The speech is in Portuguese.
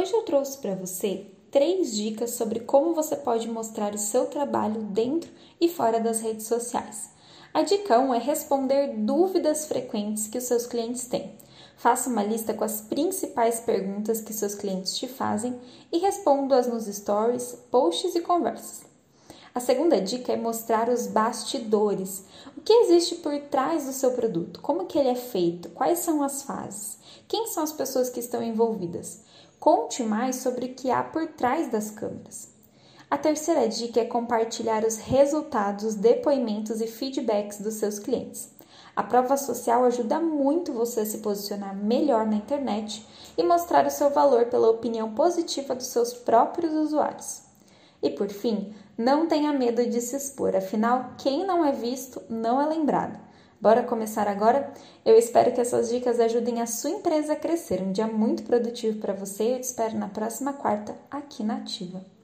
Hoje eu trouxe para você três dicas sobre como você pode mostrar o seu trabalho dentro e fora das redes sociais. A dica 1 é responder dúvidas frequentes que os seus clientes têm. Faça uma lista com as principais perguntas que seus clientes te fazem e responda-as nos stories, posts e conversas. A segunda dica é mostrar os bastidores. O que existe por trás do seu produto? Como que ele é feito? Quais são as fases? Quem são as pessoas que estão envolvidas? Conte mais sobre o que há por trás das câmeras. A terceira dica é compartilhar os resultados, depoimentos e feedbacks dos seus clientes. A prova social ajuda muito você a se posicionar melhor na internet e mostrar o seu valor pela opinião positiva dos seus próprios usuários. E por fim, não tenha medo de se expor, afinal, quem não é visto não é lembrado. Bora começar agora? Eu espero que essas dicas ajudem a sua empresa a crescer. Um dia muito produtivo para você e eu te espero na próxima quarta aqui na Ativa.